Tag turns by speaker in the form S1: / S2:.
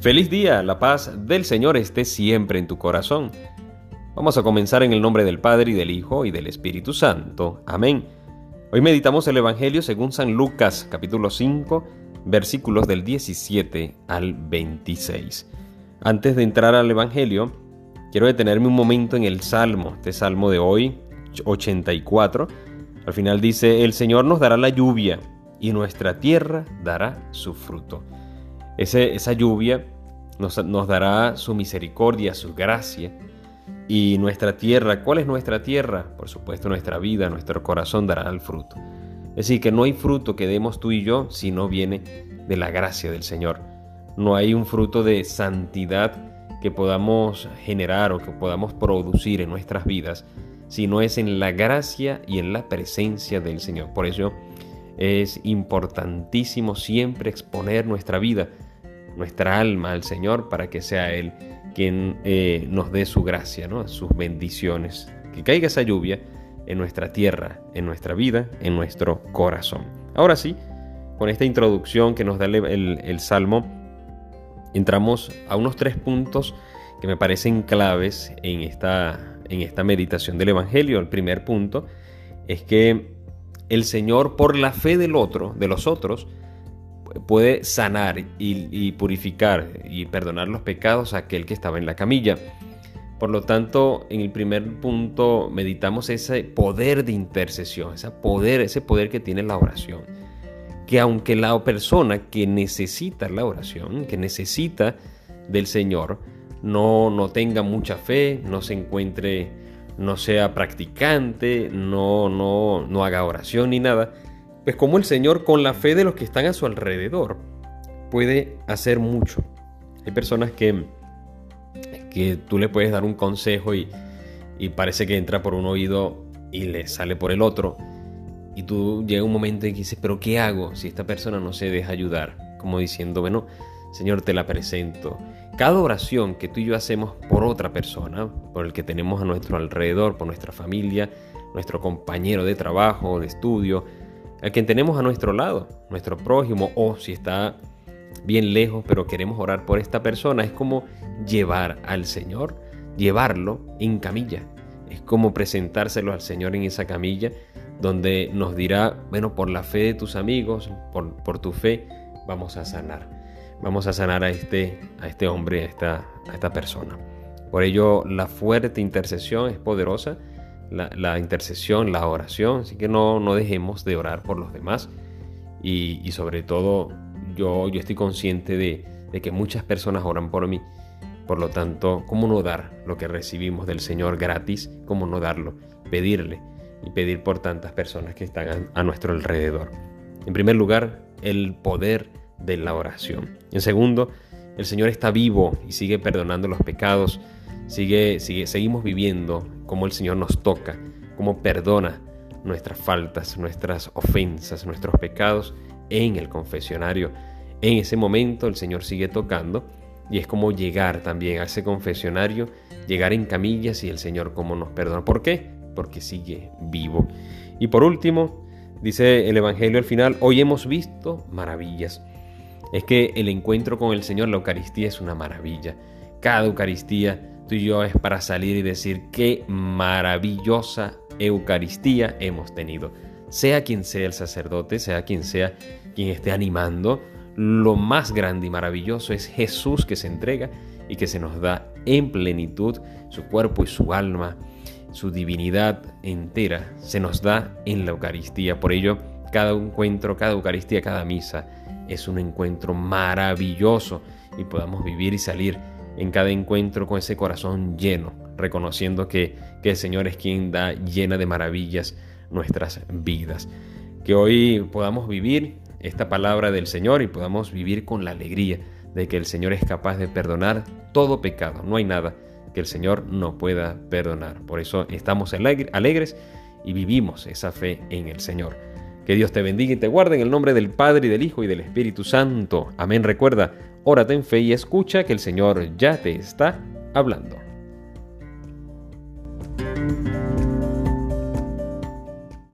S1: Feliz día, la paz del Señor esté siempre en tu corazón. Vamos a comenzar en el nombre del Padre y del Hijo y del Espíritu Santo. Amén. Hoy meditamos el Evangelio según San Lucas capítulo 5 versículos del 17 al 26. Antes de entrar al Evangelio, quiero detenerme un momento en el Salmo, este Salmo de hoy, 84. Al final dice, el Señor nos dará la lluvia y nuestra tierra dará su fruto esa lluvia nos, dará su misericordia, su gracia. Y nuestra tierra, ¿cuál es nuestra tierra? Por supuesto, nuestra vida, nuestro corazón dará el fruto. Es decir, que no hay fruto que demos tú y yo si no viene de la gracia del Señor. No hay un fruto de santidad que podamos generar o que podamos producir en nuestras vidas, si no es en la gracia y en la presencia del Señor. Por eso es importantísimo siempre exponer nuestra vida nuestra alma al Señor para que sea Él quien eh, nos dé su gracia, ¿no? sus bendiciones. Que caiga esa lluvia en nuestra tierra, en nuestra vida, en nuestro corazón. Ahora sí, con esta introducción que nos da el, Salmo, entramos a unos tres puntos que me parecen claves en esta, en esta meditación del Evangelio. El primer punto es que el Señor, por la fe del otro, de los otros, puede sanar y, purificar y perdonar los pecados a aquel que estaba en la camilla. Por lo tanto, en el primer punto meditamos ese poder de intercesión, ese poder, ese poder que tiene la oración. Que aunque la persona que necesita la oración, que necesita del Señor, no, no tenga mucha fe, no se encuentre, no sea practicante, no, no, no haga oración ni nada, pues como el Señor con la fe de los que están a su alrededor puede hacer mucho. Hay personas que, que tú le puedes dar un consejo y, y parece que entra por un oído y le sale por el otro. Y tú llega un momento en que dices, pero ¿qué hago si esta persona no se deja ayudar? Como diciendo, bueno, Señor, te la presento. Cada oración que tú y yo hacemos por otra persona, por el que tenemos a nuestro alrededor, por nuestra familia, nuestro compañero de trabajo, de estudio, el quien tenemos a nuestro lado, nuestro prójimo, o si está bien lejos, pero queremos orar por esta persona, es como llevar al Señor, llevarlo en camilla. Es como presentárselo al Señor en esa camilla, donde nos dirá, bueno, por la fe de tus amigos, por, tu fe, vamos a sanar. Vamos a sanar a este, este hombre, a esta persona. Por ello, la fuerte intercesión es poderosa la, intercesión, la oración, así que no, no dejemos de orar por los demás y, sobre todo yo, yo estoy consciente de, de, que muchas personas oran por mí, por lo tanto, ¿cómo no dar lo que recibimos del Señor gratis? ¿Cómo no darlo? Pedirle y pedir por tantas personas que están a, a nuestro alrededor. En primer lugar, el poder de la oración. En segundo, el Señor está vivo y sigue perdonando los pecados Sigue, sigue, seguimos viviendo como el Señor nos toca, como perdona nuestras faltas, nuestras ofensas, nuestros pecados en el confesionario. En ese momento el Señor sigue tocando y es como llegar también a ese confesionario, llegar en camillas y el Señor como nos perdona. ¿Por qué? Porque sigue vivo. Y por último, dice el Evangelio al final, hoy hemos visto maravillas. Es que el encuentro con el Señor, la Eucaristía es una maravilla. Cada Eucaristía y yo es para salir y decir qué maravillosa Eucaristía hemos tenido. Sea quien sea el sacerdote, sea quien sea quien esté animando, lo más grande y maravilloso es Jesús que se entrega y que se nos da en plenitud su cuerpo y su alma, su divinidad entera, se nos da en la Eucaristía. Por ello, cada encuentro, cada Eucaristía, cada misa es un encuentro maravilloso y podamos vivir y salir en cada encuentro con ese corazón lleno, reconociendo que, el Señor es quien da llena de maravillas nuestras vidas. Que hoy podamos vivir esta palabra del Señor y podamos vivir con la alegría de que el Señor es capaz de perdonar todo pecado. No hay nada que el Señor no pueda perdonar. Por eso estamos alegres y vivimos esa fe en el Señor. Que Dios te bendiga y te guarde en el nombre del Padre y del Hijo y del Espíritu Santo. Amén. Recuerda, órate en fe y escucha que el Señor ya te está hablando.